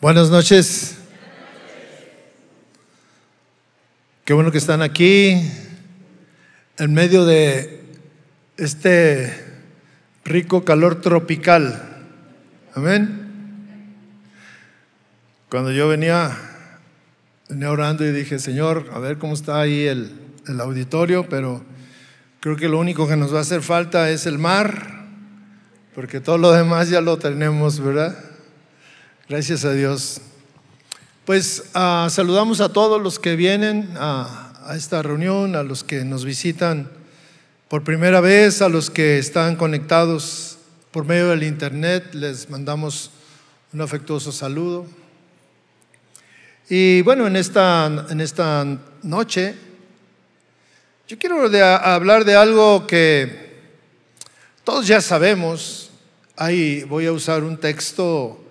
Buenas noches. Qué bueno que están aquí en medio de este rico calor tropical. Amén. Cuando yo venía, venía orando y dije, Señor, a ver cómo está ahí el, el auditorio, pero creo que lo único que nos va a hacer falta es el mar, porque todo lo demás ya lo tenemos, ¿verdad? Gracias a Dios. Pues ah, saludamos a todos los que vienen a, esta reunión, a los que nos visitan por primera vez, a los que están conectados por medio del Internet, les mandamos un afectuoso saludo. Y bueno, en esta, en esta noche, yo quiero hablar de algo que todos ya sabemos. Ahí voy a usar un texto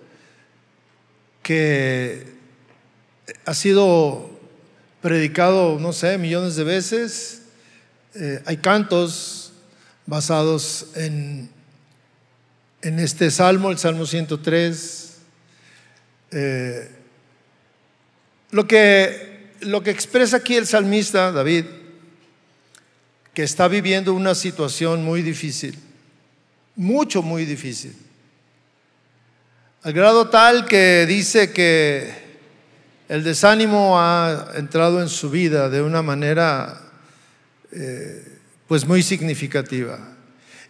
que ha sido predicado, no sé, millones de veces. Eh, hay cantos basados en, en este salmo, el Salmo 103. Eh, lo, que, lo que expresa aquí el salmista David, que está viviendo una situación muy difícil, mucho, muy difícil. Al grado tal que dice que el desánimo ha entrado en su vida de una manera eh, pues muy significativa.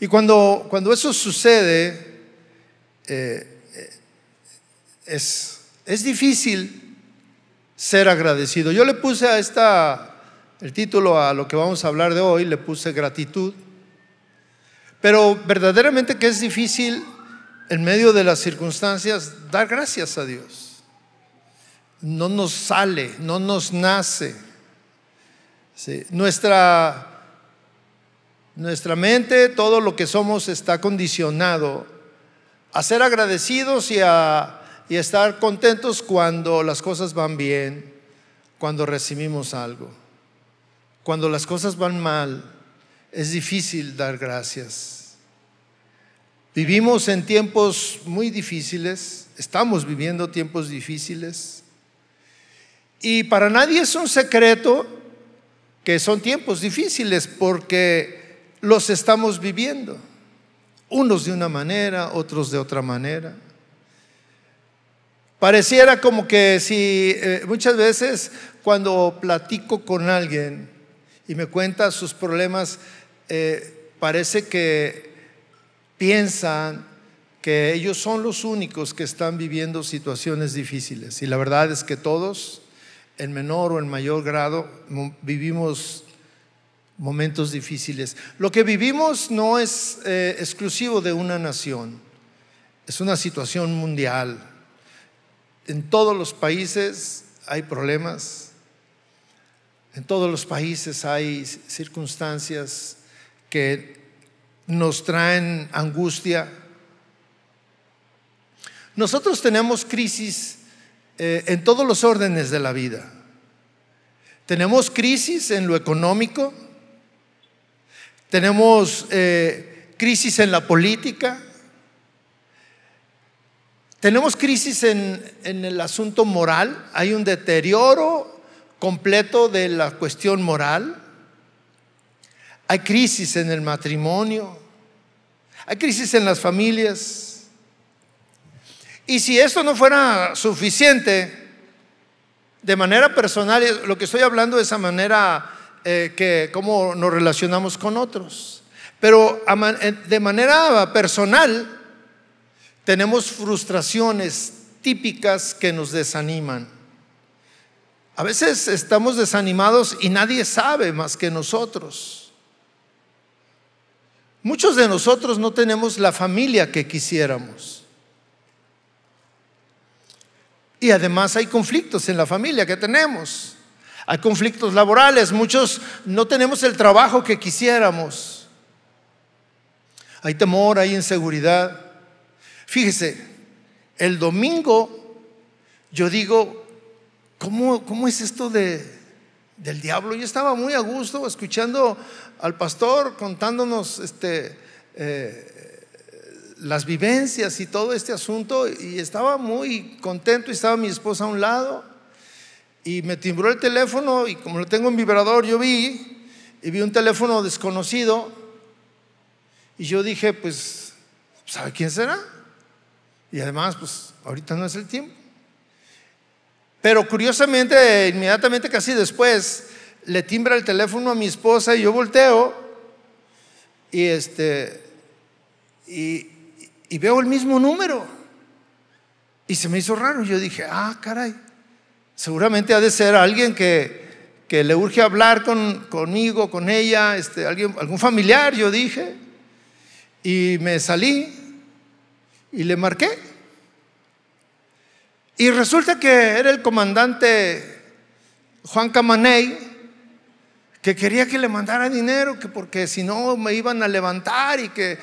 Y cuando, cuando eso sucede, eh, eh, es, es difícil ser agradecido. Yo le puse a esta, el título a lo que vamos a hablar de hoy, le puse gratitud. Pero verdaderamente que es difícil en medio de las circunstancias dar gracias a Dios. No nos sale, no nos nace. Nuestra, nuestra mente, todo lo que somos está condicionado a ser agradecidos y a, y estar contentos cuando las cosas van bien, cuando recibimos algo. Cuando las cosas van mal, es difícil dar gracias. Vivimos en tiempos muy difíciles, estamos viviendo tiempos difíciles. Y para nadie es un secreto que son tiempos difíciles porque los estamos viviendo. Unos de una manera, otros de otra manera. Pareciera como que si eh, muchas veces cuando platico con alguien y me cuenta sus problemas, eh, parece que piensan que ellos son los únicos que están viviendo situaciones difíciles. Y la verdad es que todos, en menor o en mayor grado, mo- vivimos momentos difíciles. Lo que vivimos no es eh, exclusivo de una nación, es una situación mundial. En todos los países hay problemas, en todos los países hay circunstancias que nos traen angustia. Nosotros tenemos crisis eh, en todos los órdenes de la vida. Tenemos crisis en lo económico, tenemos eh, crisis en la política, tenemos crisis en, en el asunto moral, hay un deterioro completo de la cuestión moral, hay crisis en el matrimonio, hay crisis en las familias. Y si esto no fuera suficiente, de manera personal, lo que estoy hablando es a manera eh, que cómo nos relacionamos con otros. Pero eh, de manera personal, tenemos frustraciones típicas que nos desaniman. A veces estamos desanimados y nadie sabe más que nosotros. Muchos de nosotros no tenemos la familia que quisiéramos. Y además hay conflictos en la familia que tenemos. Hay conflictos laborales. Muchos no tenemos el trabajo que quisiéramos. Hay temor, hay inseguridad. Fíjese, el domingo yo digo, ¿cómo, cómo es esto de, del diablo? Yo estaba muy a gusto escuchando al pastor contándonos este, eh, las vivencias y todo este asunto y estaba muy contento y estaba mi esposa a un lado y me timbró el teléfono y como lo tengo en vibrador yo vi y vi un teléfono desconocido y yo dije pues ¿sabe quién será? Y además pues ahorita no es el tiempo. Pero curiosamente, inmediatamente casi después, le timbra el teléfono a mi esposa y yo volteo y este y, veo el mismo número. Y se me hizo raro. Yo dije, ah, caray, seguramente ha de ser alguien que, que le urge hablar con, conmigo, con ella, este, alguien, algún familiar, yo dije. Y me salí y le marqué. Y resulta que era el comandante Juan Camaney, que quería que le mandara dinero, que porque si no me iban a levantar y que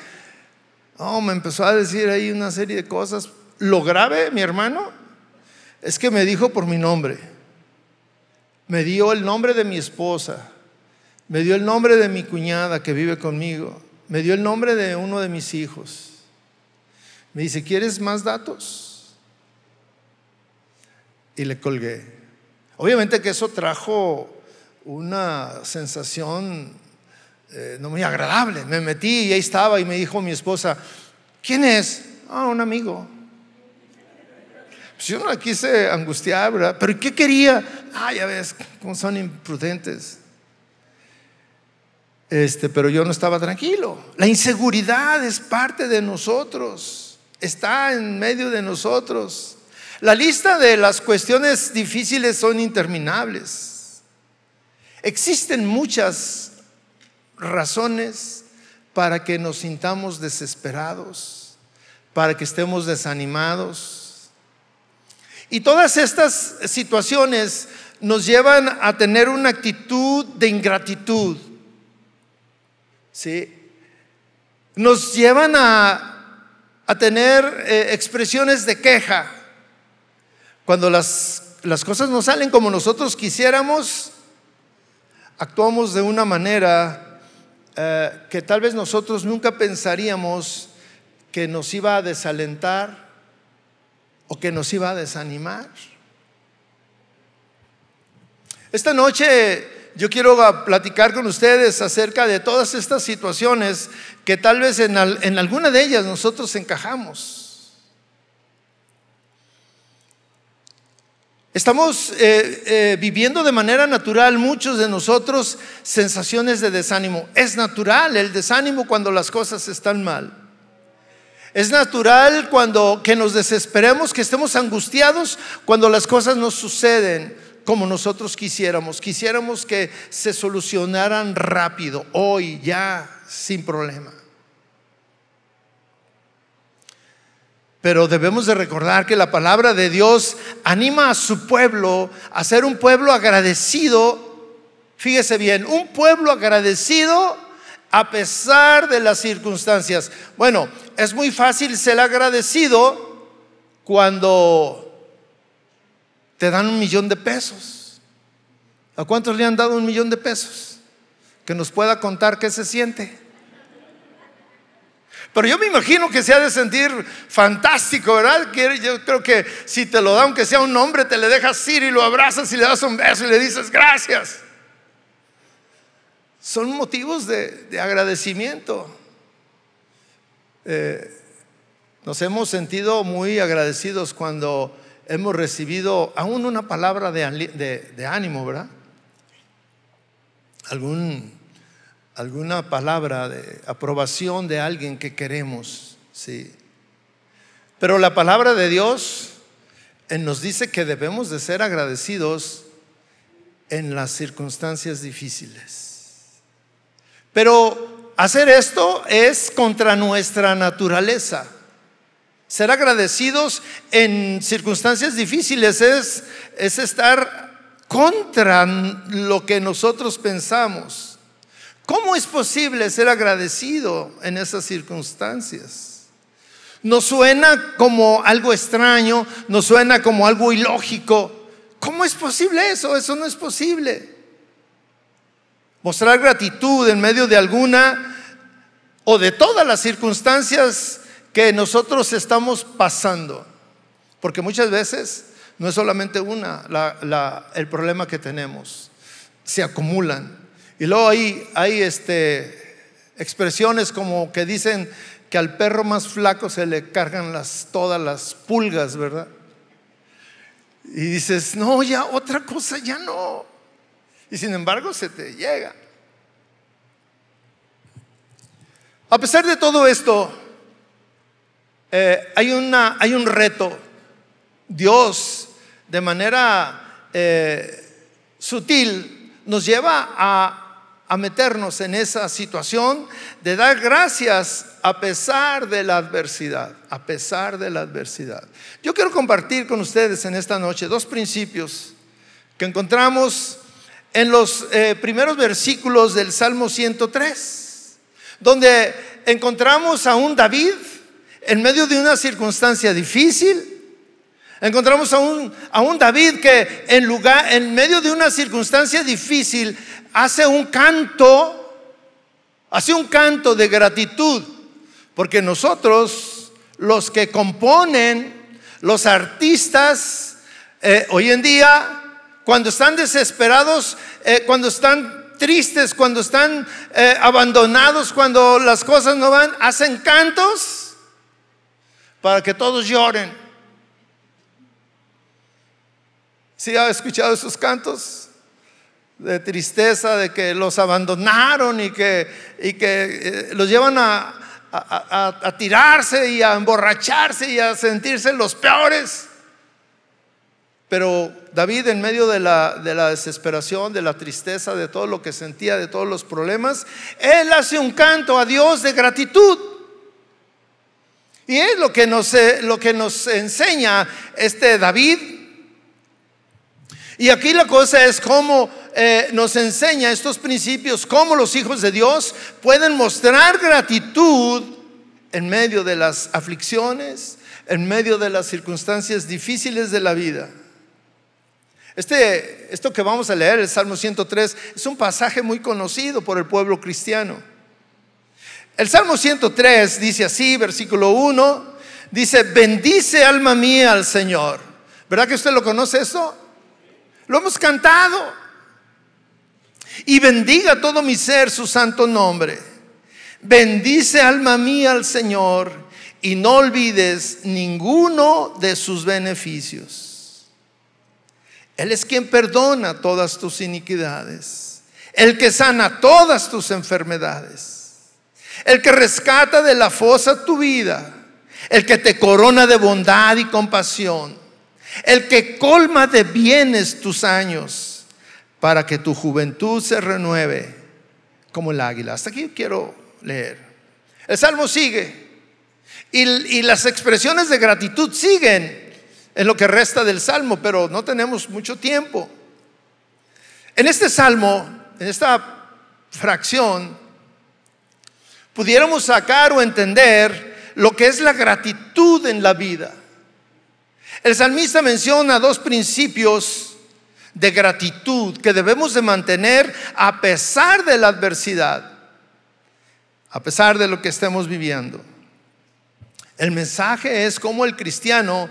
me empezó a decir ahí una serie de cosas. Lo grave, mi hermano, es que me dijo por mi nombre. Me dio el nombre de mi esposa. Me dio el nombre de mi cuñada que vive conmigo. Me dio el nombre de uno de mis hijos. Me dice, ¿quieres más datos? Y le colgué. Obviamente que eso trajo una sensación eh, no muy agradable. Me metí y ahí estaba y me dijo mi esposa, ¿quién es? Ah, un amigo. Pues yo no la quise angustiar, ¿verdad? Pero ¿qué quería? Ah, ya ves, cómo son imprudentes. Este, pero yo no estaba tranquilo. La inseguridad es parte de nosotros, está en medio de nosotros. La lista de las cuestiones difíciles son interminables. Existen muchas razones para que nos sintamos desesperados, para que estemos desanimados. Y todas estas situaciones nos llevan a tener una actitud de ingratitud. ¿sí? Nos llevan a, a tener eh, expresiones de queja. Cuando las, las cosas no salen como nosotros quisiéramos, actuamos de una manera eh, que tal vez nosotros nunca pensaríamos que nos iba a desalentar o que nos iba a desanimar. Esta noche yo quiero platicar con ustedes acerca de todas estas situaciones que tal vez en, en alguna de ellas nosotros encajamos. Estamos eh, eh, viviendo de manera natural muchos de nosotros sensaciones de desánimo. Es natural el desánimo cuando las cosas están mal. Es natural cuando que nos desesperemos, que estemos angustiados cuando las cosas no suceden como nosotros quisiéramos. Quisiéramos que se solucionaran rápido, hoy, ya, sin problema. Pero debemos de recordar que la palabra de Dios anima a su pueblo a ser un pueblo agradecido. Fíjese bien, un pueblo agradecido a pesar de las circunstancias. Bueno, es muy fácil ser agradecido cuando te dan un millón de pesos. ¿A cuántos le han dado un millón de pesos? Que nos pueda contar qué se siente. Pero yo me imagino que se ha de sentir fantástico, ¿verdad? Yo creo que si te lo da, aunque sea un hombre, te le dejas ir y lo abrazas y le das un beso y le dices gracias. Son motivos de, agradecimiento. Eh, nos hemos sentido muy agradecidos cuando hemos recibido aún una palabra de, de ánimo, ¿verdad? Algún alguna palabra de aprobación de alguien que queremos, sí. Pero la palabra de Dios eh, nos dice que debemos de ser agradecidos en las circunstancias difíciles. Pero hacer esto es contra nuestra naturaleza. Ser agradecidos en circunstancias difíciles es, es estar contra lo que nosotros pensamos. ¿Cómo es posible ser agradecido en esas circunstancias? Nos suena como algo extraño, nos suena como algo ilógico. ¿Cómo es posible eso? Eso no es posible. Mostrar gratitud en medio de alguna o de todas las circunstancias que nosotros estamos pasando. Porque muchas veces no es solamente una el problema que tenemos, se acumulan. Y luego hay, hay este, expresiones como que dicen que al perro más flaco se le cargan las, todas las pulgas, ¿verdad? Y dices, no, ya otra cosa, ya no. Y sin embargo se te llega. A pesar de todo esto, eh, hay, una, hay un reto. Dios, de manera eh, sutil, nos lleva a a meternos en esa situación de dar gracias a pesar de la adversidad, a pesar de la adversidad. Yo quiero compartir con ustedes en esta noche dos principios que encontramos en los eh, primeros versículos del Salmo 103, donde encontramos a un David en medio de una circunstancia difícil, Encontramos a un, a un, David que en, lugar, en medio de una circunstancia difícil hace un canto, hace un canto de gratitud, porque nosotros, los que componen, los artistas, eh, hoy en día, cuando están desesperados, eh, cuando están tristes, cuando están eh, abandonados, cuando las cosas no van, hacen cantos para que todos lloren. ¿Sí ha escuchado esos cantos? De tristeza de que los abandonaron y que, y que eh, los llevan a, a, tirarse y a emborracharse y a sentirse los peores. Pero David en medio de la, de la, desesperación, de la tristeza, de todo lo que sentía, de todos los problemas, él hace un canto a Dios de gratitud. Y es lo que nos, eh, lo que nos enseña este David. Y aquí la cosa es cómo eh, nos enseña estos principios, cómo los hijos de Dios pueden mostrar gratitud en medio de las aflicciones, en medio de las circunstancias difíciles de la vida. Este, esto que vamos a leer, el Salmo 103, es un pasaje muy conocido por el pueblo cristiano. El Salmo 103 dice así, versículo 1, dice, bendice alma mía al Señor. ¿Verdad que usted lo conoce eso? Lo hemos cantado y bendiga todo mi ser su santo nombre. Bendice alma mía al Señor y no olvides ninguno de sus beneficios. Él es quien perdona todas tus iniquidades, el que sana todas tus enfermedades, el que rescata de la fosa tu vida, el que te corona de bondad y compasión, el que colma de bienes tus años para que tu juventud se renueve como el águila. Hasta aquí quiero leer. El salmo sigue y, las expresiones de gratitud siguen en lo que resta del salmo, pero no tenemos mucho tiempo. En este salmo, en esta fracción, pudiéramos sacar o entender lo que es la gratitud en la vida. El salmista menciona dos principios de gratitud que debemos de mantener a pesar de la adversidad, a pesar de lo que estemos viviendo. El mensaje es cómo el cristiano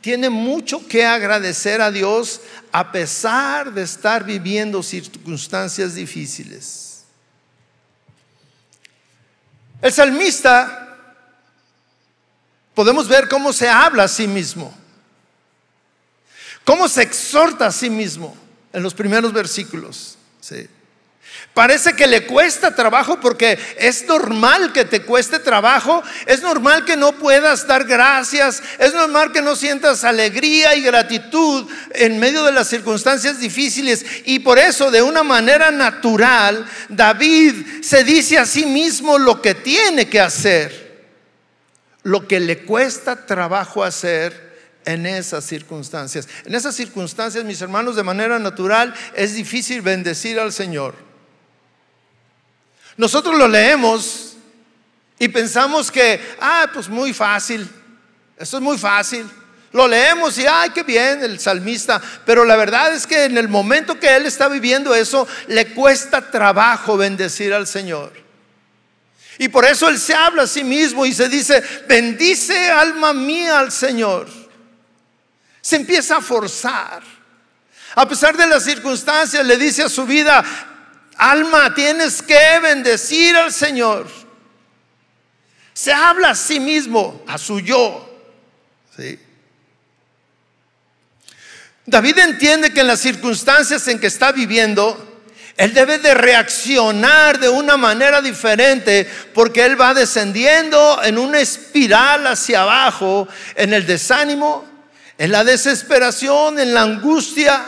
tiene mucho que agradecer a Dios a pesar de estar viviendo circunstancias difíciles. El salmista, podemos ver cómo se habla a sí mismo. ¿Cómo se exhorta a sí mismo en los primeros versículos? Parece que le cuesta trabajo porque es normal que te cueste trabajo, es normal que no puedas dar gracias, es normal que no sientas alegría y gratitud en medio de las circunstancias difíciles. Y por eso, de una manera natural, David se dice a sí mismo lo que tiene que hacer, lo que le cuesta trabajo hacer en esas circunstancias. En esas circunstancias, mis hermanos, de manera natural es difícil bendecir al Señor. Nosotros lo leemos y pensamos que, ah, pues muy fácil, esto es muy fácil. Lo leemos y, ay, qué bien el salmista, pero la verdad es que en el momento que él está viviendo eso, le cuesta trabajo bendecir al Señor. Y por eso Él se habla a sí mismo y se dice, bendice alma mía al Señor. Se empieza a forzar. A pesar de las circunstancias, le dice a su vida, alma, tienes que bendecir al Señor. Se habla a sí mismo, a su yo. David entiende que en las circunstancias en que está viviendo, él debe de reaccionar de una manera diferente porque Él va descendiendo en una espiral hacia abajo, en el desánimo, en la desesperación, en la angustia.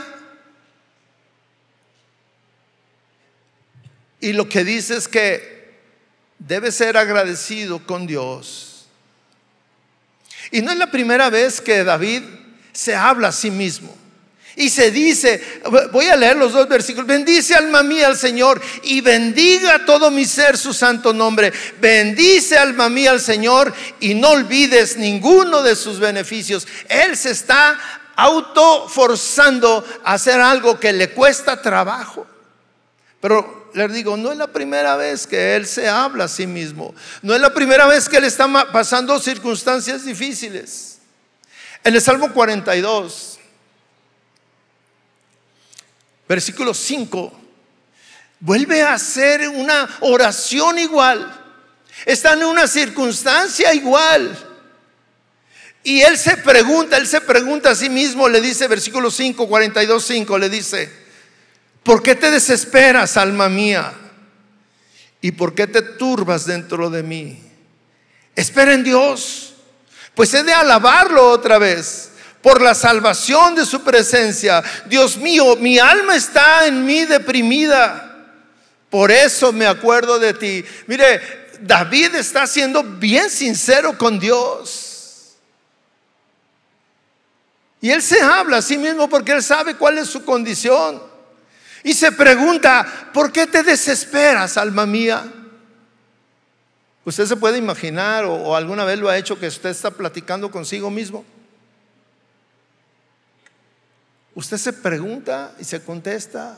Y lo que dice es que debe ser agradecido con Dios. Y no es la primera vez que David se habla a sí mismo. Y se dice, voy a leer los dos versículos, bendice alma mía al Señor y bendiga todo mi ser su santo nombre. Bendice alma mía al Señor y no olvides ninguno de sus beneficios. Él se está autoforzando a hacer algo que le cuesta trabajo. Pero les digo, no es la primera vez que Él se habla a sí mismo. No es la primera vez que Él está pasando circunstancias difíciles. En el Salmo 42, versículo 5, vuelve a hacer una oración igual. Está en una circunstancia igual. Y él se pregunta, él se pregunta a sí mismo, le dice, versículo 5, 42, 5, le dice, ¿por qué te desesperas, alma mía? ¿Y por qué te turbas dentro de mí? Espera en Dios, pues he de alabarlo otra vez por la salvación de su presencia. Dios mío, mi alma está en mí deprimida. Por eso me acuerdo de ti. Mire, David está siendo bien sincero con Dios. Y él se habla a sí mismo porque él sabe cuál es su condición. Y se pregunta, ¿por qué te desesperas, alma mía? Usted se puede imaginar o, o alguna vez lo ha hecho que usted está platicando consigo mismo. Usted se pregunta y se contesta.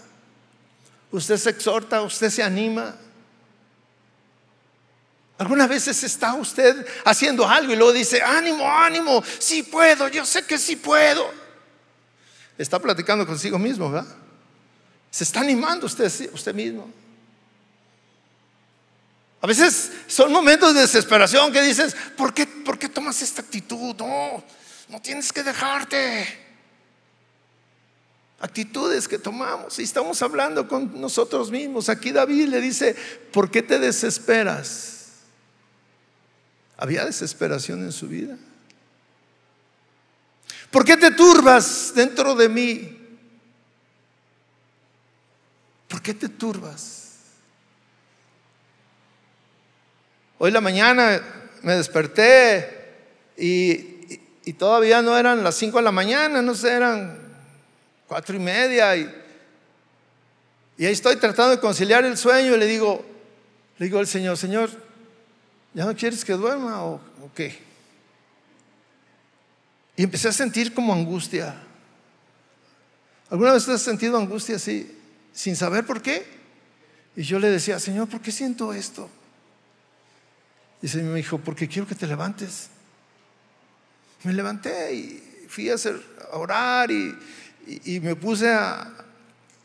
Usted se exhorta, usted se anima. Algunas veces está usted haciendo algo y luego dice, ánimo, ánimo, sí puedo, yo sé que sí puedo. Está platicando consigo mismo, ¿verdad? Se está animando usted, usted mismo. A veces son momentos de desesperación que dices, ¿por qué, ¿por qué tomas esta actitud? No, no tienes que dejarte actitudes que tomamos. Y estamos hablando con nosotros mismos. Aquí David le dice, ¿por qué te desesperas? ¿Había desesperación en su vida? ¿Por qué te turbas dentro de mí? ¿Por qué te turbas? Hoy la mañana me desperté y, todavía no eran las 5 de la mañana, no sé, eran cuatro y media y, y ahí estoy tratando de conciliar el sueño y le digo, le digo al Señor, Señor, ¿ya no quieres que duerma o, o qué? Y empecé a sentir como angustia. ¿Alguna vez has sentido angustia así, sin saber por qué? Y yo le decía, Señor, ¿por qué siento esto? Y se me dijo, porque quiero que te levantes. Me levanté y fui a, hacer, a orar y, y, me puse a,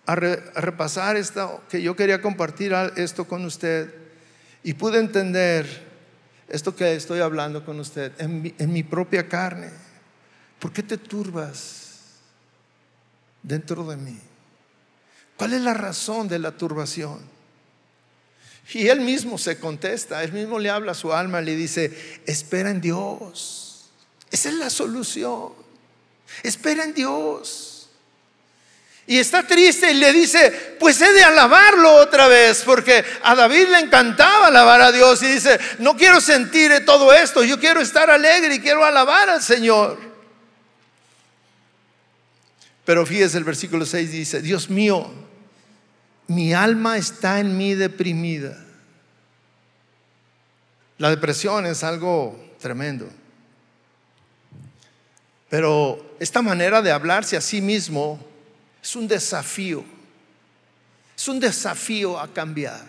repasar esto, que yo quería compartir esto con usted y pude entender esto que estoy hablando con usted en mi, propia carne. ¿Por qué te turbas dentro de mí? ¿Cuál es la razón de la turbación? Y él mismo se contesta, él mismo le habla a su alma, le dice, espera en Dios. Esa es la solución. Espera en Dios. Y está triste y le dice, pues he de alabarlo otra vez, porque a David le encantaba alabar a Dios y dice, no quiero sentir todo esto, yo quiero estar alegre y quiero alabar al Señor. Pero fíjese el versículo 6 dice, Dios mío, mi alma está en mí deprimida. La depresión es algo tremendo. Pero esta manera de hablarse a sí mismo es un desafío. Es un desafío a cambiar.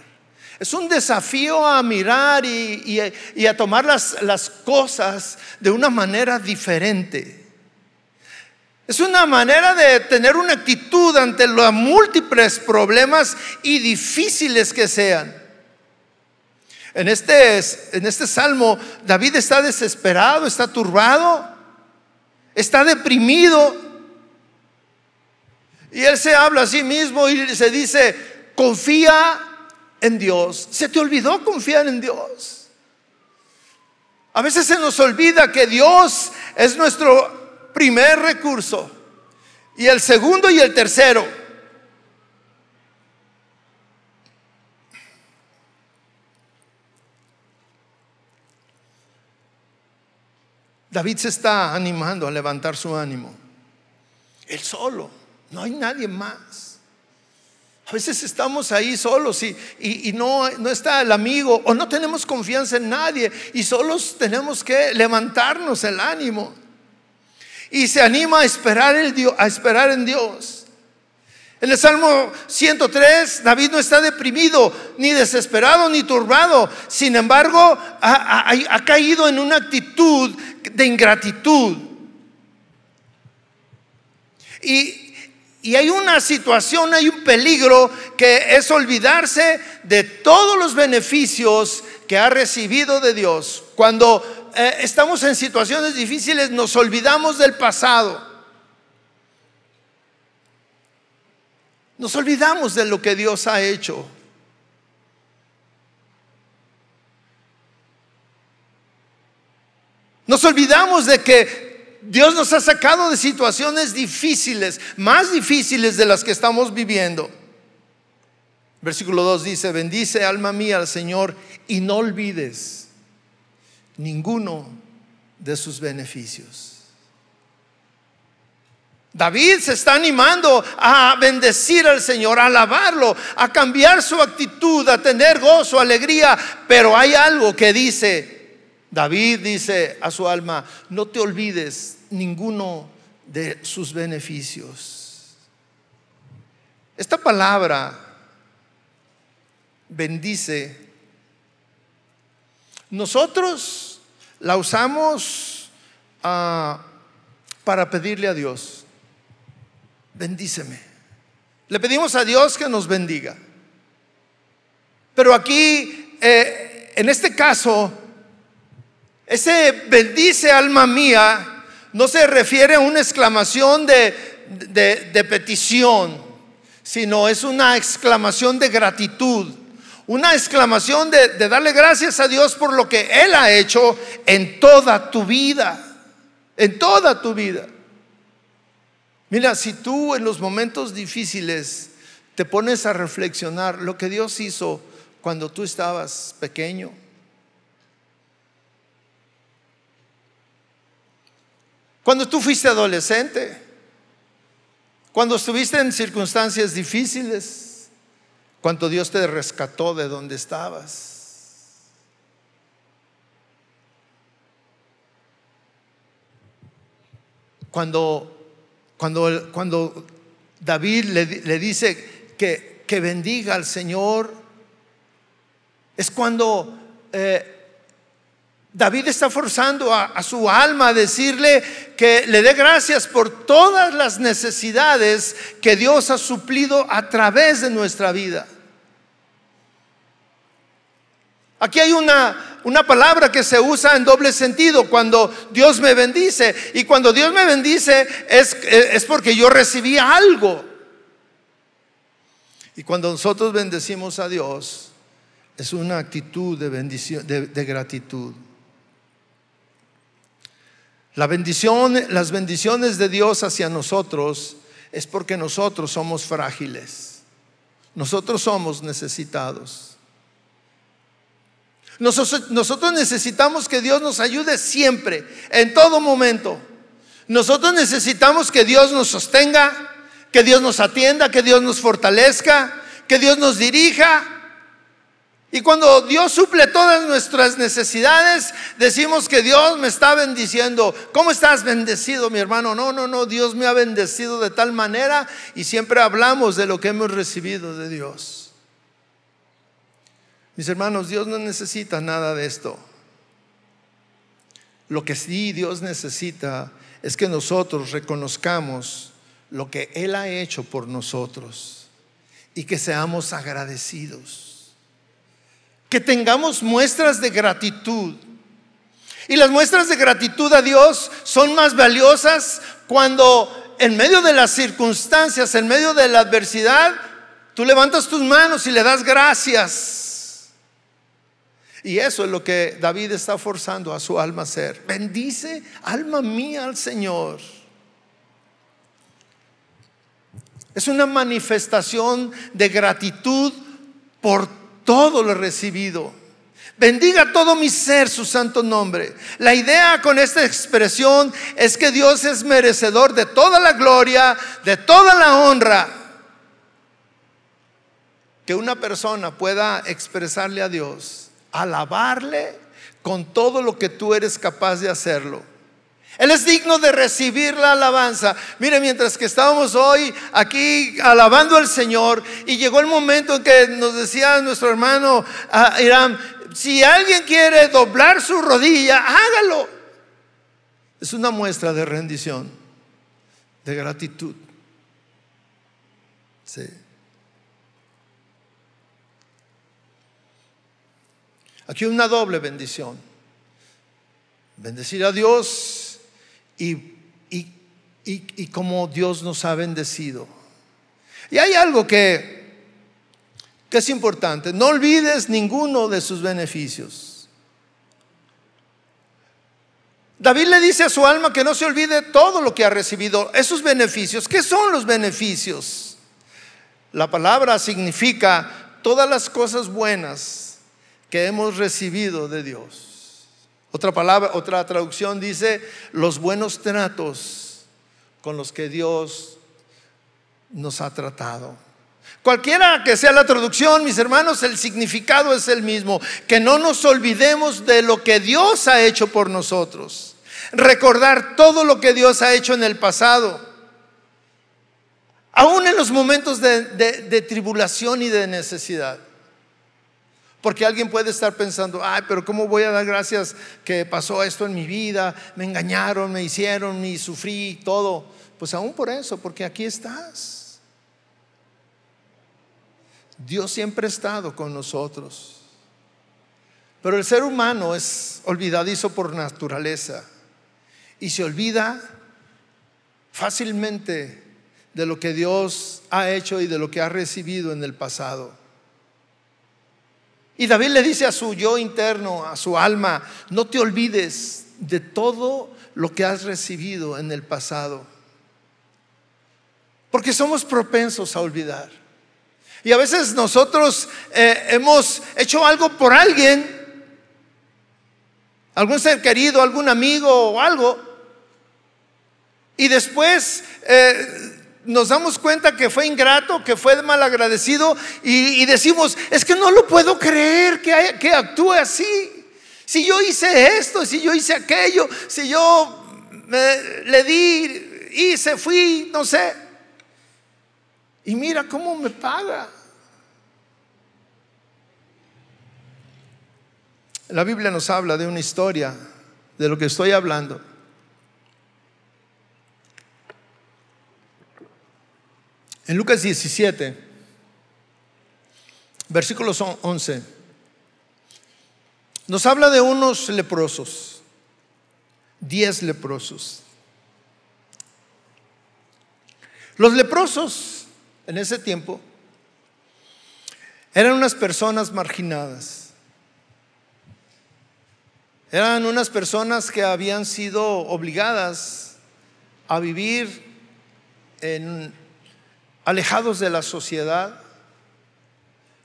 Es un desafío a mirar y, a tomar las, cosas de una manera diferente. Es una manera de tener una actitud ante los múltiples problemas y difíciles que sean. En este, en este salmo, David está desesperado, está turbado, está deprimido. Y él se habla a sí mismo y se dice, confía en Dios. ¿Se te olvidó confiar en Dios? A veces se nos olvida que Dios es nuestro primer recurso y el segundo y el tercero. David se está animando a levantar su ánimo. Él solo, no hay nadie más. A veces estamos ahí solos y, no, no, está el amigo o no tenemos confianza en nadie y solos tenemos que levantarnos el ánimo. Y se anima a esperar, el Dios, a esperar en Dios. En el Salmo 103, David no está deprimido, ni desesperado, ni turbado. Sin embargo, ha, ha caído en una actitud de ingratitud. Y y hay una situación, hay un peligro que es olvidarse de todos los beneficios que ha recibido de Dios. Cuando eh, estamos en situaciones difíciles nos olvidamos del pasado. Nos olvidamos de lo que Dios ha hecho. Nos olvidamos de que Dios nos ha sacado de situaciones difíciles, más difíciles de las que estamos viviendo. Versículo 2 dice, bendice alma mía al Señor y no olvides ninguno de sus beneficios. David se está animando a bendecir al Señor, a alabarlo, a cambiar su actitud, a tener gozo, alegría, pero hay algo que dice, David dice a su alma, no te olvides ninguno de sus beneficios. Esta palabra bendice. Nosotros la usamos ah, para pedirle a Dios, bendíceme. Le pedimos a Dios que nos bendiga. Pero aquí, eh, en este caso, ese bendice alma mía no se refiere a una exclamación de, petición, sino es una exclamación de gratitud, una exclamación de, de darle gracias a Dios por lo que Él ha hecho en toda tu vida, en toda tu vida. Mira, si tú en los momentos difíciles te pones a reflexionar lo que Dios hizo cuando tú estabas pequeño, Cuando tú fuiste adolescente, cuando estuviste en circunstancias difíciles, cuando Dios te rescató de donde estabas. Cuando, cuando, cuando David le, dice que, que, bendiga al Señor, es cuando eh, David está forzando a, su alma a decirle que le dé gracias por todas las necesidades que Dios ha suplido a través de nuestra vida. Aquí hay una, una palabra que se usa en doble sentido cuando Dios me bendice. Y cuando Dios me bendice es, es porque yo recibí algo. Y cuando nosotros bendecimos a Dios, es una actitud de, bendición, de gratitud. Las bendiciones de Dios hacia nosotros es porque nosotros somos frágiles. Nosotros somos necesitados. Nosotros, necesitamos que Dios nos ayude siempre, en todo momento. Nosotros necesitamos que Dios nos sostenga, que Dios nos atienda, que Dios nos fortalezca, que Dios nos dirija, y cuando Dios suple todas nuestras necesidades, decimos que Dios me está bendiciendo. ¿Cómo estás bendecido, mi hermano? No, no, no, Dios me ha bendecido de tal manera y siempre hablamos de lo que hemos recibido de Dios. Mis hermanos, Dios no necesita nada de esto. Lo que sí Dios necesita es que nosotros reconozcamos lo que Él ha hecho por nosotros y que seamos agradecidos. Que tengamos muestras de gratitud. Y las muestras de gratitud a Dios son más valiosas cuando en medio de las circunstancias, en medio de la adversidad, tú levantas tus manos y le das gracias. Y eso es lo que David está forzando a su alma a hacer. Bendice, alma mía, al Señor. Es una manifestación de gratitud por todo lo recibido. Bendiga todo mi ser su santo nombre. La idea con esta expresión es que Dios es merecedor de toda la gloria, de toda la honra. Que una persona pueda expresarle a Dios alabarle con todo lo que tú eres capaz de hacerlo. Él es digno de recibir la alabanza. Mire, mientras que estábamos hoy aquí alabando al Señor y llegó el momento en que nos decía nuestro hermano ah, Irán, si alguien quiere doblar su rodilla, hágalo. Es una muestra de rendición, de gratitud. Sí. Aquí una doble bendición. Bendecir a Dios y, y, como Dios nos ha bendecido. Y hay algo que, que es importante. No olvides ninguno de sus beneficios. David le dice a su alma que no se olvide todo lo que ha recibido, esos beneficios. ¿Qué son los beneficios? La palabra significa todas las cosas buenas que hemos recibido de Dios. Otra palabra, otra traducción dice los buenos tratos con los que Dios nos ha tratado. Cualquiera que sea la traducción, mis hermanos, el significado es el mismo. Que no nos olvidemos de lo que Dios ha hecho por nosotros. Recordar todo lo que Dios ha hecho en el pasado. Aún en los momentos de, de tribulación y de necesidad. Porque alguien puede estar pensando, ay, pero ¿cómo voy a dar gracias que pasó esto en mi vida? Me engañaron, me hicieron, me sufrí, todo. Pues aún por eso, porque aquí estás. Dios siempre ha estado con nosotros. Pero el ser humano es olvidadizo por naturaleza y se olvida fácilmente de lo que Dios ha hecho y de lo que ha recibido en el pasado. Y David le dice a su yo interno, a su alma, no te olvides de todo lo que has recibido en el pasado. Porque somos propensos a olvidar. Y a veces nosotros eh, hemos hecho algo por alguien, algún ser querido, algún amigo o algo, y después eh, nos damos cuenta que fue ingrato, que fue malagradecido y, y decimos, es que no lo puedo creer que, que actúe así. Si yo hice esto, si yo hice aquello, si yo le di, hice, fui, no sé. Y mira cómo me paga. La Biblia nos habla de una historia, de lo que estoy hablando. En Lucas 17, versículos 11, nos habla de unos leprosos, diez leprosos. Los leprosos en ese tiempo eran unas personas marginadas. Eran unas personas que habían sido obligadas a vivir en alejados de la sociedad,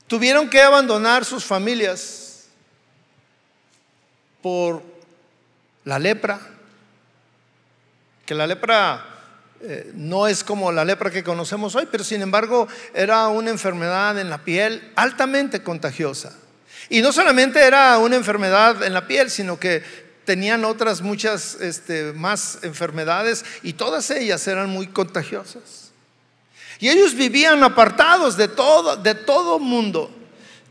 tuvieron que abandonar sus familias por la lepra, que la lepra eh, no es como la lepra que conocemos hoy, pero sin embargo era una enfermedad en la piel altamente contagiosa. Y no solamente era una enfermedad en la piel, sino que tenían otras muchas este, más enfermedades y todas ellas eran muy contagiosas. Y ellos vivían apartados de todo, de todo mundo.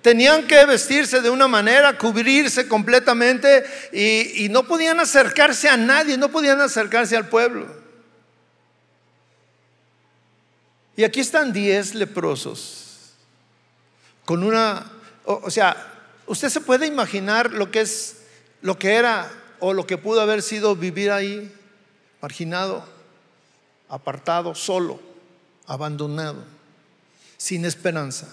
Tenían que vestirse de una manera, cubrirse completamente y, no podían acercarse a nadie, no podían acercarse al pueblo. Y aquí están diez leprosos con una, o, o sea, usted se puede imaginar lo que es, lo que era o lo que pudo haber sido vivir ahí, marginado, apartado, solo, abandonado, sin esperanza.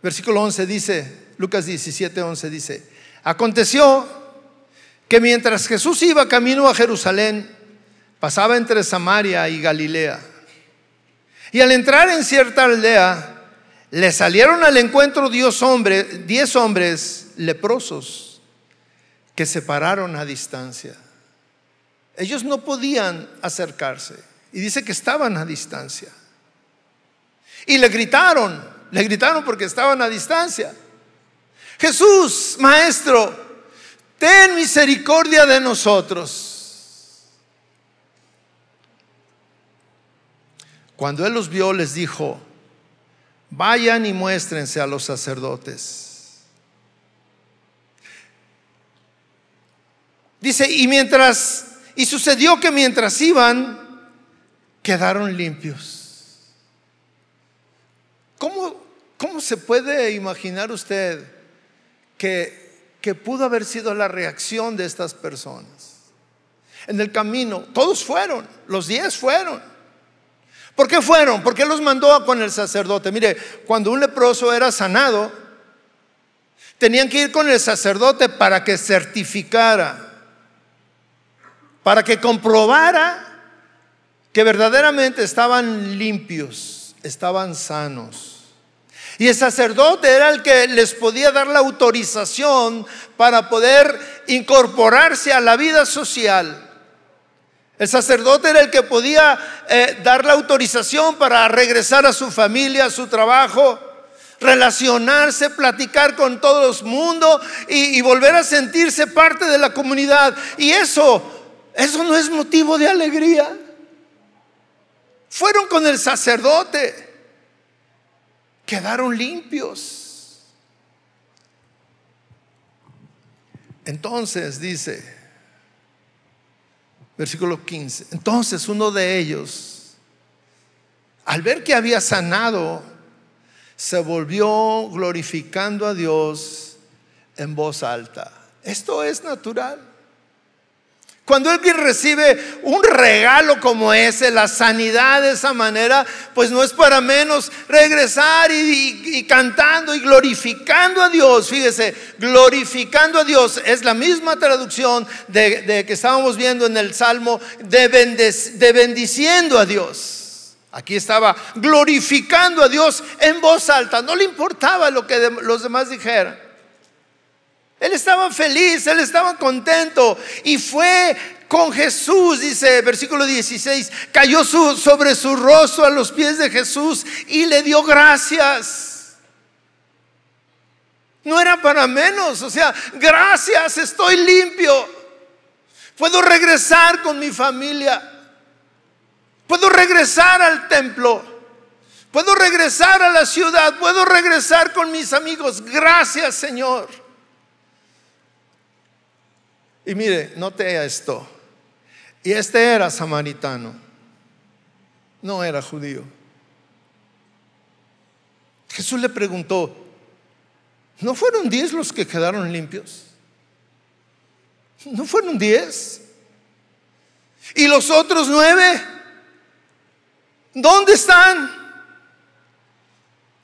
Versículo 11 dice, Lucas 17, 11 dice, aconteció que mientras Jesús iba camino a Jerusalén, pasaba entre Samaria y Galilea. Y al entrar en cierta aldea, le salieron al encuentro diez hombres, diez hombres leprosos que se pararon a distancia. Ellos no podían acercarse. Y dice que estaban a distancia. Y le gritaron, le gritaron porque estaban a distancia. Jesús, Maestro, ten misericordia de nosotros. Cuando Él los vio, les dijo, vayan y muéstrense a los sacerdotes. Dice, y mientras, y sucedió que mientras iban, quedaron limpios. ¿Cómo, cómo se puede imaginar usted que, que pudo haber sido la reacción de estas personas? En el camino, todos fueron, los diez fueron. ¿Por qué fueron? ¿Por qué los mandó con el sacerdote? Mire, cuando un leproso era sanado, tenían que ir con el sacerdote para que certificara, para que comprobara que verdaderamente estaban limpios, estaban sanos. Y el sacerdote era el que les podía dar la autorización para poder incorporarse a la vida social. El sacerdote era el que podía eh, dar la autorización para regresar a su familia, a su trabajo, relacionarse, platicar con todo el mundo y, y volver a sentirse parte de la comunidad. Y eso, eso no es motivo de alegría. Fueron con el sacerdote. Quedaron limpios. Entonces dice, versículo 15, entonces uno de ellos, al ver que había sanado, se volvió glorificando a Dios en voz alta. Esto es natural. Cuando alguien recibe un regalo como ese, la sanidad de esa manera, pues no es para menos regresar y, cantando y glorificando a Dios. Fíjese, glorificando a Dios es la misma traducción de, que estábamos viendo en el Salmo de, de bendiciendo a Dios. Aquí estaba glorificando a Dios en voz alta. No le importaba lo que los demás dijeran. Él estaba feliz, él estaba contento y fue con Jesús, dice versículo 16, cayó sobre su rostro a los pies de Jesús y le dio gracias. No era para menos, o sea, gracias, estoy limpio. Puedo regresar con mi familia. Puedo regresar al templo. Puedo regresar a la ciudad. Puedo regresar con mis amigos. Gracias, Señor. Y mire, note esto. Y este era samaritano, no era judío. Jesús le preguntó, ¿no fueron diez los que quedaron limpios? ¿No fueron diez? ¿Y los otros nueve? ¿Dónde están?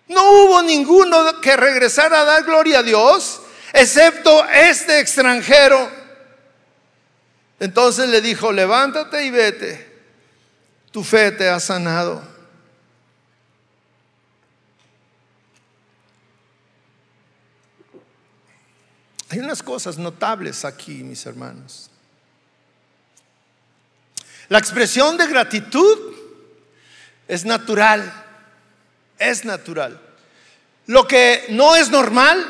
No hubo ninguno que regresara a dar gloria a Dios, excepto este extranjero. Entonces le dijo, levántate y vete, tu fe te ha sanado. Hay unas cosas notables aquí, mis hermanos. La expresión de gratitud es natural, es natural. Lo que no es normal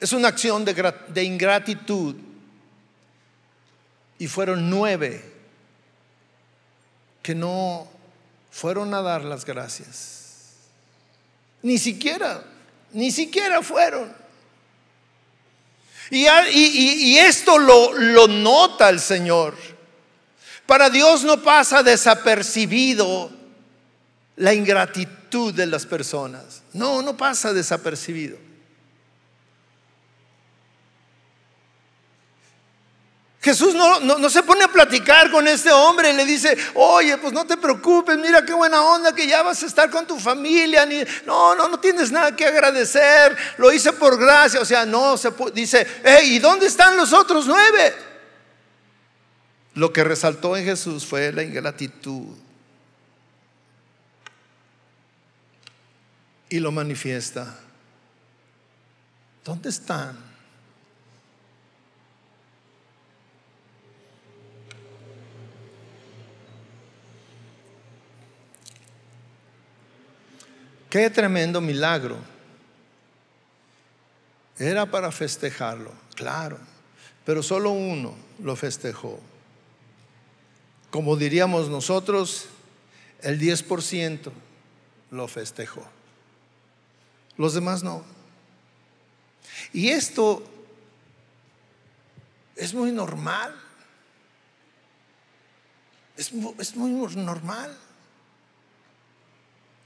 es una acción de, de ingratitud y fueron nueve que no fueron a dar las gracias. Ni siquiera, ni siquiera fueron. Y, esto lo, lo nota el Señor. Para Dios no pasa desapercibido la ingratitud de las personas. No, no pasa desapercibido. Jesús no, se pone a platicar con este hombre y le dice, oye, pues no te preocupes, mira qué buena onda que ya vas a estar con tu familia. Ni, no, no, no tienes nada que agradecer, lo hice por gracia. O sea, no, se dice, hey, ¿y dónde están los otros nueve? Lo que resaltó en Jesús fue la ingratitud. Y lo manifiesta. ¿Dónde están? Qué tremendo milagro. Era para festejarlo, claro, pero solo uno lo festejó. Como diríamos nosotros, el 10% lo festejó. Los demás no. Y esto es muy normal. Es, es muy normal.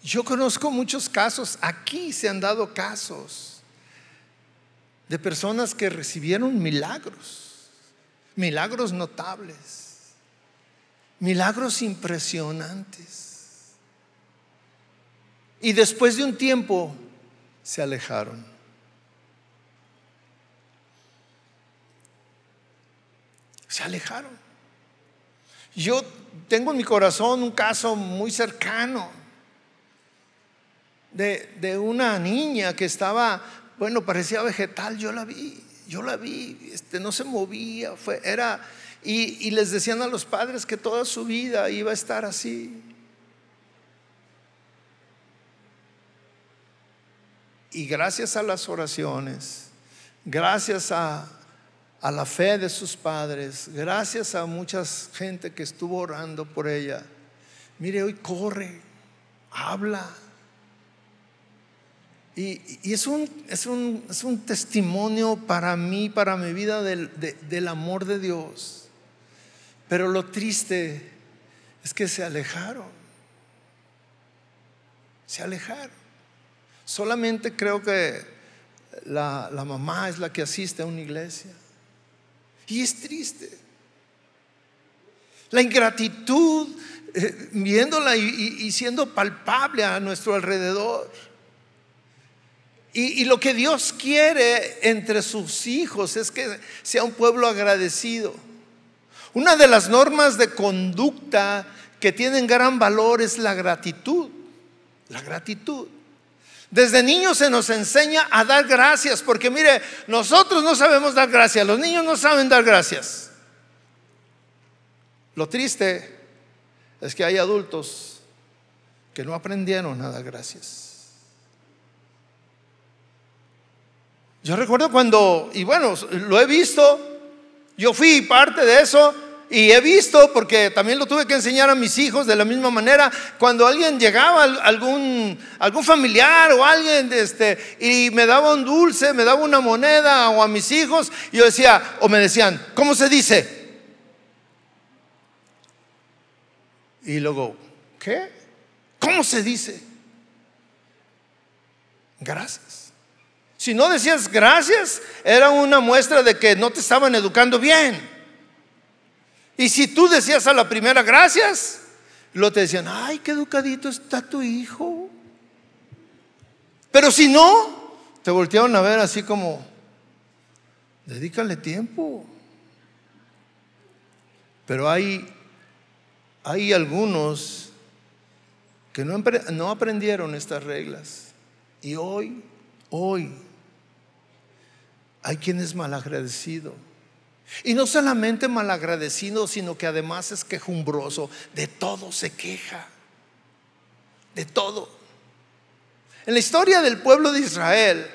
Yo conozco muchos casos, aquí se han dado casos de personas que recibieron milagros, milagros notables, milagros impresionantes. Y después de un tiempo se alejaron. Se alejaron. Yo tengo en mi corazón un caso muy cercano de, una niña que estaba, bueno, parecía vegetal, yo la vi, yo la vi, este, no se movía, fue, era, y, y les decían a los padres que toda su vida iba a estar así. Y gracias a las oraciones, gracias a, a, la fe de sus padres, gracias a mucha gente que estuvo orando por ella, mire, hoy corre, habla, y, es, un, es, un, es, un, testimonio para mí, para mi vida del, del amor de Dios. Pero lo triste es que se alejaron. Se alejaron. Solamente creo que la, la, mamá es la que asiste a una iglesia. Y es triste. La ingratitud, eh, viéndola y, y siendo palpable a nuestro alrededor. Y, lo que Dios quiere entre sus hijos es que sea un pueblo agradecido. Una de las normas de conducta que tienen gran valor es la gratitud. La gratitud. Desde niños se nos enseña a dar gracias, porque mire, nosotros no sabemos dar gracias, los niños no saben dar gracias. Lo triste es que hay adultos que no aprendieron a dar gracias. Yo recuerdo cuando, y bueno, lo he visto, yo fui parte de eso y he visto, porque también lo tuve que enseñar a mis hijos de la misma manera, cuando alguien llegaba, algún, algún familiar o alguien, este, y me daba un dulce, me daba una moneda o a mis hijos, yo decía, o me decían, ¿cómo se dice? Y luego, ¿qué? ¿Cómo se dice? Gracias. Si no decías gracias, era una muestra de que no te estaban educando bien. Y si tú decías a la primera gracias, lo te decían, ay, qué educadito está tu hijo. Pero si no, te voltearon a ver así como, dedícale tiempo. Pero hay, hay algunos que no, no aprendieron estas reglas. Y hoy, hoy hay quien es malagradecido. Y no solamente malagradecido, sino que además es quejumbroso. De todo se queja. De todo. En la historia del pueblo de Israel,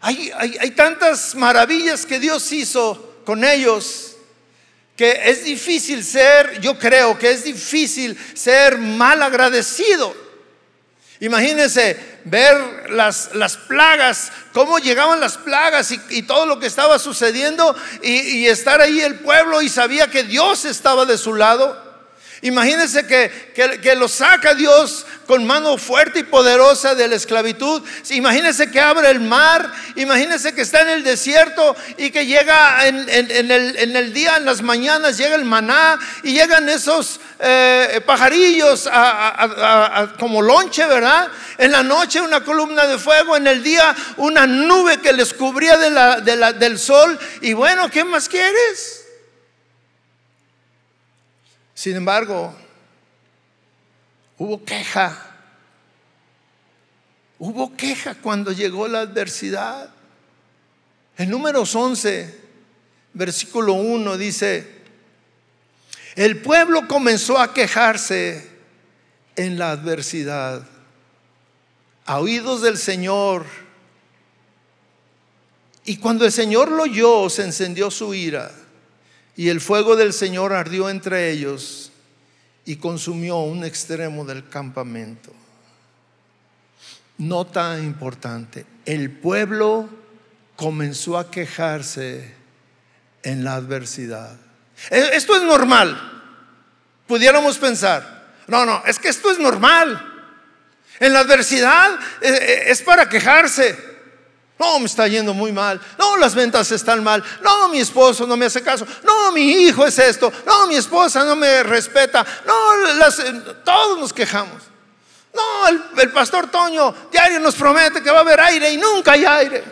hay, hay, tantas maravillas que Dios hizo con ellos que es difícil ser, yo creo que es difícil ser mal agradecido. Imagínense ver las, las, plagas, cómo llegaban las plagas y, todo lo que estaba sucediendo y, estar ahí el pueblo y sabía que Dios estaba de su lado. Imagínense que, que, lo saca Dios con mano fuerte y poderosa de la esclavitud. Imagínense que abre el mar. Imagínense que está en el desierto y que llega en, el, día, en las mañanas, llega el maná y llegan esos eh, pajarillos como lonche, ¿verdad? En la noche una columna de fuego, en el día una nube que les cubría del sol. Y bueno, ¿qué más quieres? Sin embargo, hubo queja. Hubo queja cuando llegó la adversidad. En números 11, versículo 1 dice, el pueblo comenzó a quejarse en la adversidad. A oídos del Señor. Y cuando el Señor lo oyó, se encendió su ira y el fuego del Señor ardió entre ellos y consumió un extremo del campamento. Nota importante, el pueblo comenzó a quejarse en la adversidad. E, esto es normal, pudiéramos pensar. No, no, es que esto es normal. En la adversidad eh, eh, es para quejarse. No, me está yendo muy mal. No, las ventas están mal. No, mi esposo no me hace caso. No, mi hijo es esto. No, mi esposa no me respeta. No, todos nos quejamos. No, el, el pastor Toño diario nos promete que va a haber aire y nunca hay aire.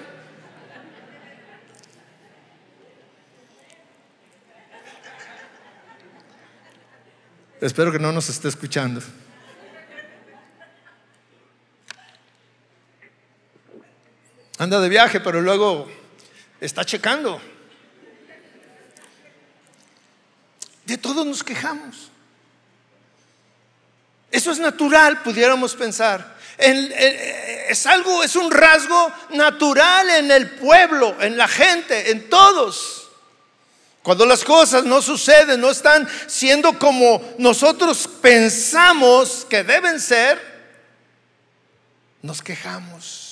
Espero que no nos esté escuchando. Anda de viaje, pero luego está checando. De todos nos quejamos. Eso es natural, pudiéramos pensar. es algo, es un rasgo natural en el pueblo, en la gente, en todos. Cuando las cosas no suceden, no están siendo como nosotros pensamos que deben ser, nos quejamos.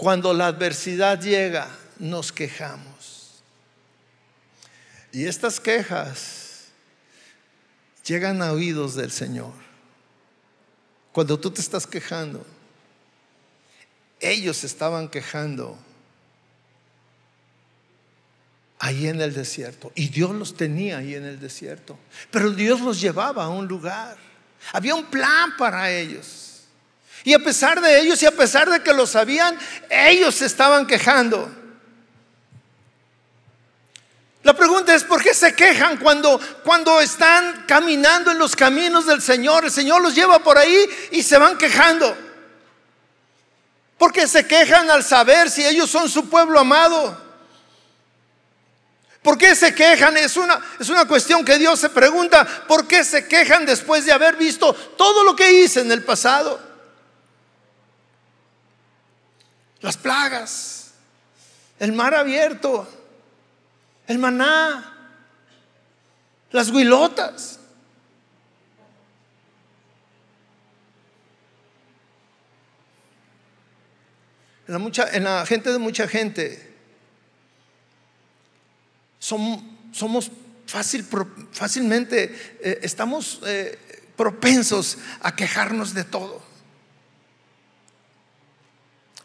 Cuando la adversidad llega, nos quejamos. Y estas quejas llegan a oídos del Señor. Cuando tú te estás quejando, ellos estaban quejando ahí en el desierto. Y Dios los tenía ahí en el desierto. Pero Dios los llevaba a un lugar. Había un plan para ellos. Y a pesar de ellos y a pesar de que lo sabían, ellos se estaban quejando. La pregunta es, ¿por qué se quejan cuando, cuando están caminando en los caminos del Señor? El Señor los lleva por ahí y se van quejando. ¿Por qué se quejan al saber si ellos son su pueblo amado? ¿Por qué se quejan? Es una, es una cuestión que Dios se pregunta. ¿Por qué se quejan después de haber visto todo lo que hice en el pasado? Las plagas, el mar abierto, el maná, las huilotas. En la, mucha, en la gente de mucha gente somos fácil, fácilmente, eh, estamos eh, propensos a quejarnos de todo.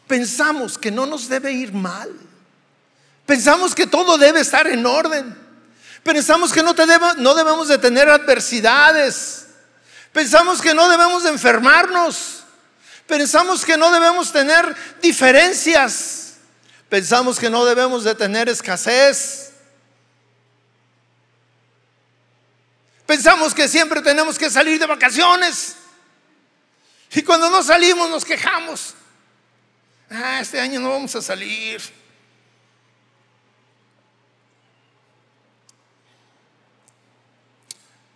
Pensamos que no nos debe ir mal. Pensamos que todo debe estar en orden. Pensamos que no, no debemos de tener adversidades. Pensamos que no debemos de enfermarnos. Pensamos que no debemos tener diferencias. Pensamos que no debemos de tener escasez. Pensamos que siempre tenemos que salir de vacaciones. Y cuando no salimos nos quejamos. Ah, este año no vamos a salir.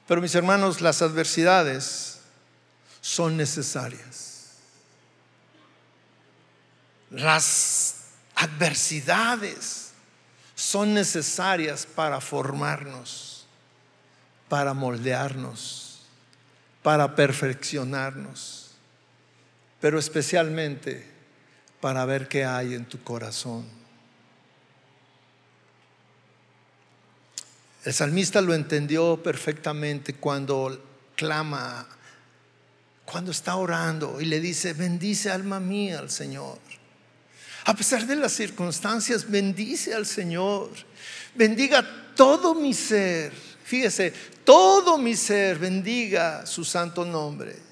Pero mis hermanos, las adversidades son necesarias. Las adversidades son necesarias para formarnos, para moldearnos, para perfeccionarnos. pero especialmente para ver qué hay en tu corazón. El salmista lo entendió perfectamente cuando clama, cuando está orando y le dice, bendice alma mía al Señor. A pesar de las circunstancias, bendice al Señor. Bendiga todo mi ser. Fíjese, todo mi ser bendiga su santo nombre.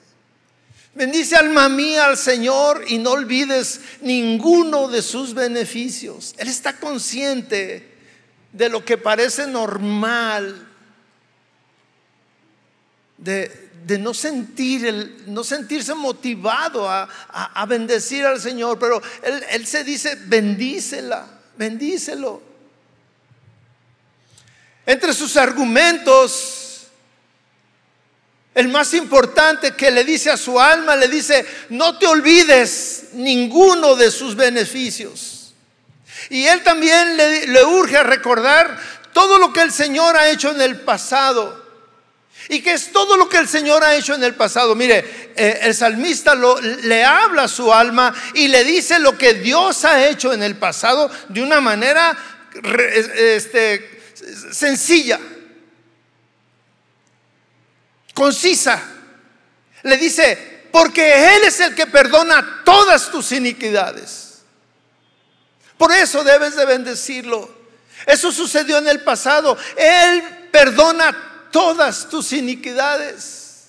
Bendice alma mía al Señor y no olvides ninguno de sus beneficios. Él está consciente de lo que parece normal, de, de no sentir el, no sentirse motivado a, a, bendecir al Señor, pero él, él se dice, bendícela, bendícelo. Entre sus argumentos, el más importante que le dice a su alma, le dice, no te olvides ninguno de sus beneficios. Y él también le, le urge a recordar todo lo que el Señor ha hecho en el pasado y que es todo lo que el Señor ha hecho en el pasado. Mire, eh, el salmista le habla a su alma y le dice lo que Dios ha hecho en el pasado de una manera este, sencilla, concisa. Le dice, porque Él es el que perdona todas tus iniquidades. Por eso debes de bendecirlo. Eso sucedió en el pasado. Él perdona todas tus iniquidades.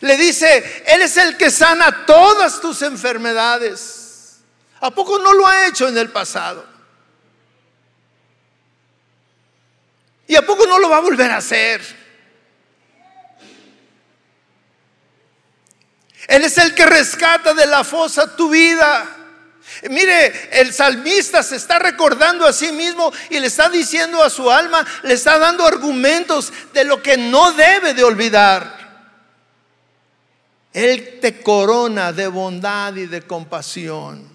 Le dice, Él es el que sana todas tus enfermedades. ¿A poco no lo ha hecho en el pasado? ¿Y a poco no lo va a volver a hacer? Él es el que rescata de la fosa tu vida. Mire, el salmista se está recordando a sí mismo y le está diciendo a su alma, le está dando argumentos de lo que no debe de olvidar. Él te corona de bondad y de compasión.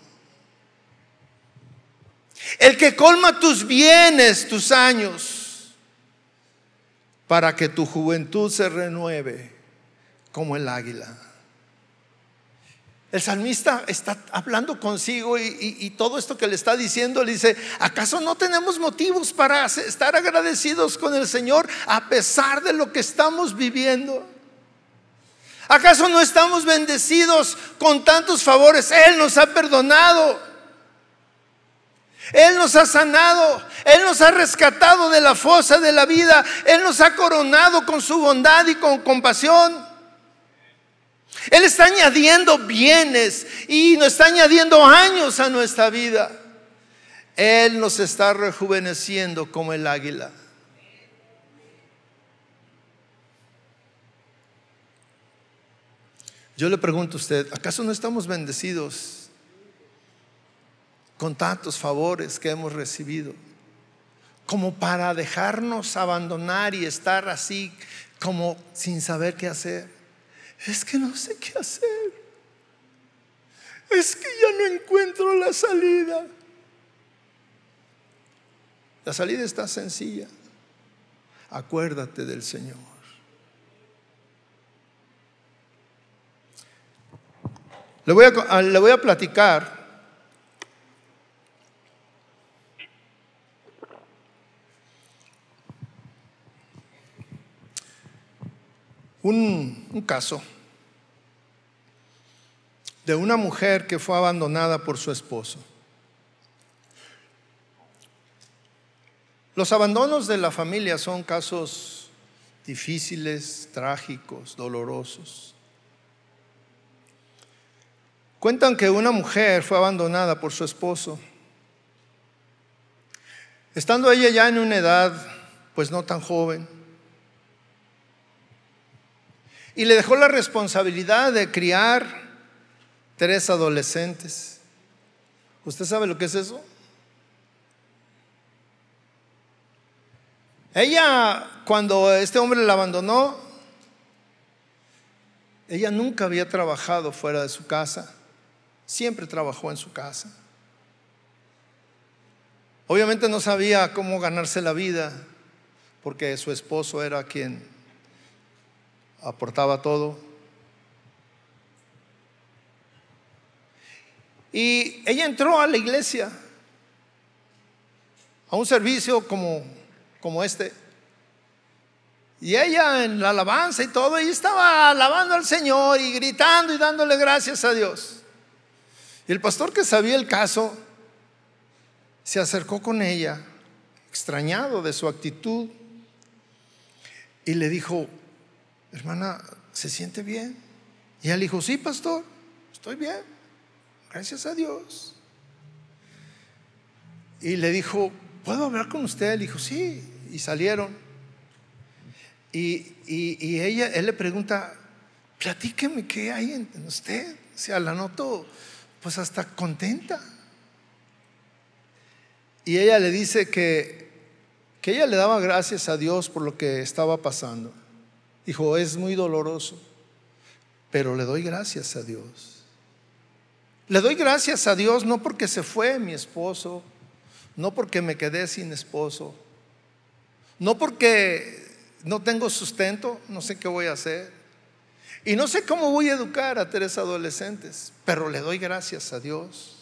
El que colma tus bienes, tus años, para que tu juventud se renueve como el águila. El salmista está hablando consigo y, todo esto que le está diciendo le dice, ¿acaso no tenemos motivos para estar agradecidos con el Señor a pesar de lo que estamos viviendo? ¿Acaso no estamos bendecidos con tantos favores? Él nos ha perdonado. Él nos ha sanado, Él nos ha rescatado de la fosa de la vida, Él nos ha coronado con su bondad y con compasión. Él está añadiendo bienes y nos está añadiendo años a nuestra vida. Él nos está rejuveneciendo como el águila. Yo le pregunto a usted, ¿acaso no estamos bendecidos con tantos favores que hemos recibido? Como para dejarnos abandonar y estar así como sin saber qué hacer es que no sé qué hacer. Es que ya no encuentro la salida. La salida está sencilla. Acuérdate del Señor. Le voy a, le voy a platicar un, caso de una mujer que fue abandonada por su esposo. Los abandonos de la familia son casos difíciles, trágicos, dolorosos. Cuentan que una mujer fue abandonada por su esposo. Estando ella ya en una edad, pues no tan joven, y le dejó la responsabilidad de criar tres adolescentes. ¿Usted sabe lo que es eso? Ella, cuando este hombre la abandonó, ella nunca había trabajado fuera de su casa, siempre trabajó en su casa. Obviamente no sabía cómo ganarse la vida, porque su esposo era quien aportaba todo. Y ella entró a la iglesia, a un servicio como, como este. Y ella en la alabanza y todo, y estaba alabando al Señor y gritando y dándole gracias a Dios. Y el pastor que sabía el caso se acercó con ella, extrañado de su actitud, y le dijo, hermana, ¿se siente bien? Y ella le dijo, sí, pastor, estoy bien, gracias a Dios. Y le dijo, ¿puedo hablar con usted? Le dijo, sí, y salieron. Y, y, ella, él le pregunta, platíqueme qué hay en usted. O sea, la noto pues hasta contenta. Y ella le dice que, que ella le daba gracias a Dios por lo que estaba pasando. Dijo, es muy doloroso, pero le doy gracias a Dios. Le doy gracias a Dios no porque se fue mi esposo, no porque me quedé sin esposo, no porque no tengo sustento, no sé qué voy a hacer. Y no sé cómo voy a educar a tres adolescentes, pero le doy gracias a Dios.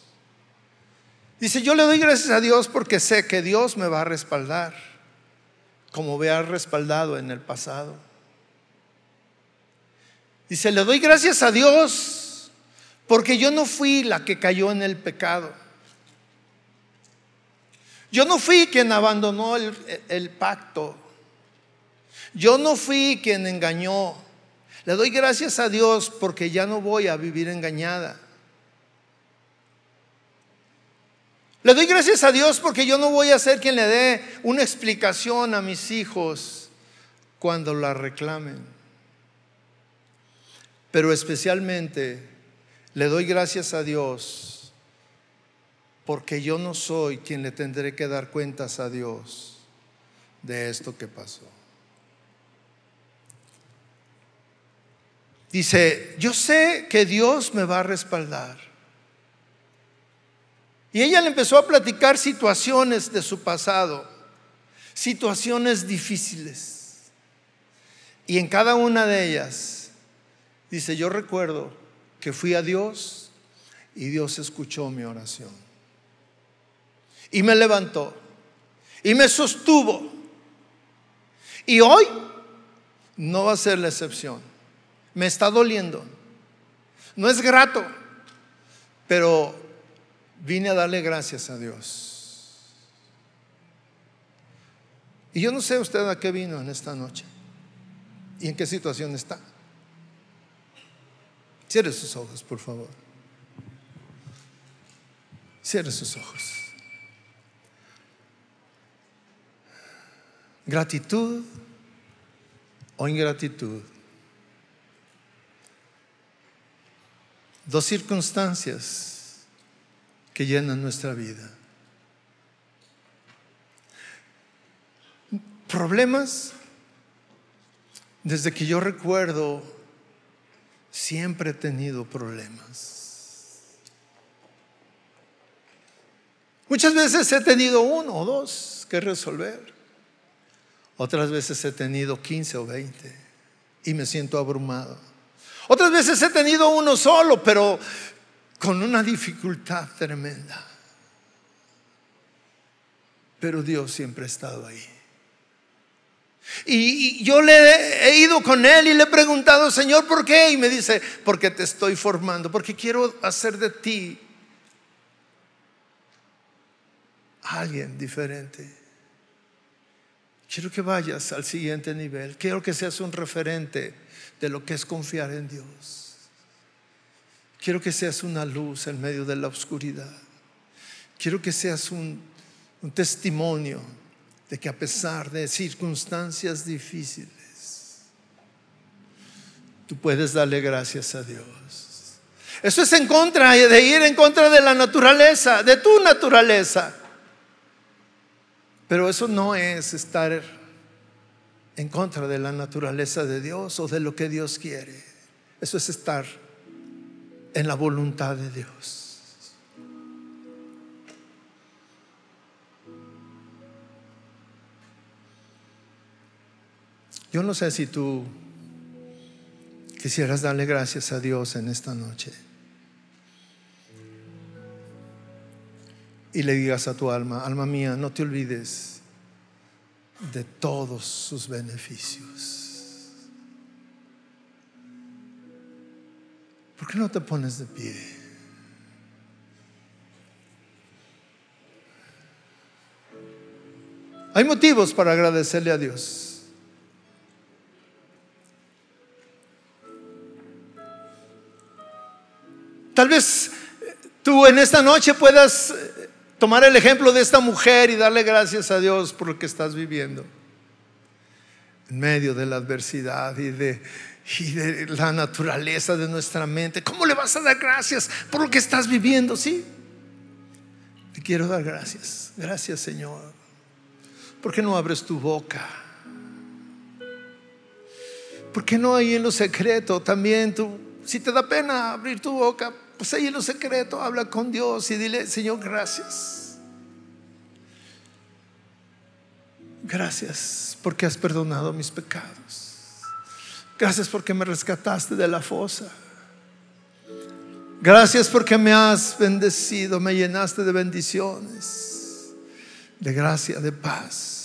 Dice, yo le doy gracias a Dios porque sé que Dios me va a respaldar, como me ha respaldado en el pasado. Dice, le doy gracias a Dios porque yo no fui la que cayó en el pecado. Yo no fui quien abandonó el, pacto. Yo no fui quien engañó. Le doy gracias a Dios porque ya no voy a vivir engañada. Le doy gracias a Dios porque yo no voy a ser quien le dé una explicación a mis hijos cuando la reclamen. Pero especialmente le doy gracias a Dios porque yo no soy quien le tendré que dar cuentas a Dios de esto que pasó. Dice, yo sé que Dios me va a respaldar. Y ella le empezó a platicar situaciones de su pasado, situaciones difíciles. Y en cada una de ellas, dice, yo recuerdo que fui a Dios y Dios escuchó mi oración. Y me levantó y me sostuvo. Y hoy no va a ser la excepción. Me está doliendo. No es grato, pero vine a darle gracias a Dios. Y yo no sé usted a qué vino en esta noche y en qué situación está. Cierre sus ojos, por favor. Cierre sus ojos. Gratitud o ingratitud. Dos circunstancias que llenan nuestra vida. Problemas, desde que yo recuerdo, siempre he tenido problemas. Muchas veces he tenido uno o dos que resolver. Otras veces he tenido 15 o 20 y me siento abrumado. Otras veces he tenido uno solo, pero con una dificultad tremenda. Pero Dios siempre ha estado ahí. Y, yo le he ido con él y le he preguntado, Señor, ¿por qué? Y me dice, porque te estoy formando, porque quiero hacer de ti alguien diferente. Quiero que vayas al siguiente nivel. Quiero que seas un referente de lo que es confiar en Dios. Quiero que seas una luz en medio de la oscuridad. Quiero que seas un, testimonio de que a pesar de circunstancias difíciles, tú puedes darle gracias a Dios. Eso es en contra de ir en contra de la naturaleza, de tu naturaleza. Pero eso no es estar en contra de la naturaleza de Dios o de lo que Dios quiere. Eso es estar en la voluntad de Dios. Yo no sé si tú quisieras darle gracias a Dios en esta noche. y le digas a tu alma, alma mía, no te olvides de todos sus beneficios. ¿Por qué no te pones de pie? Hay motivos para agradecerle a Dios. Tal vez tú en esta noche puedas eh, tomar el ejemplo de esta mujer y darle gracias a Dios por lo que estás viviendo. En medio de la adversidad y de, y de la naturaleza de nuestra mente. ¿Cómo le vas a dar gracias por lo que estás viviendo? Sí. Te quiero dar gracias. Gracias Señor. ¿Por qué no abres tu boca? ¿Por qué no ahí en lo secreto también tú, si te da pena abrir tu boca, pues ahí en lo secreto habla con Dios y dile, Señor, gracias. Gracias porque has perdonado mis pecados. Gracias porque me rescataste de la fosa. Gracias porque me has bendecido, me llenaste de bendiciones, de gracia, de paz.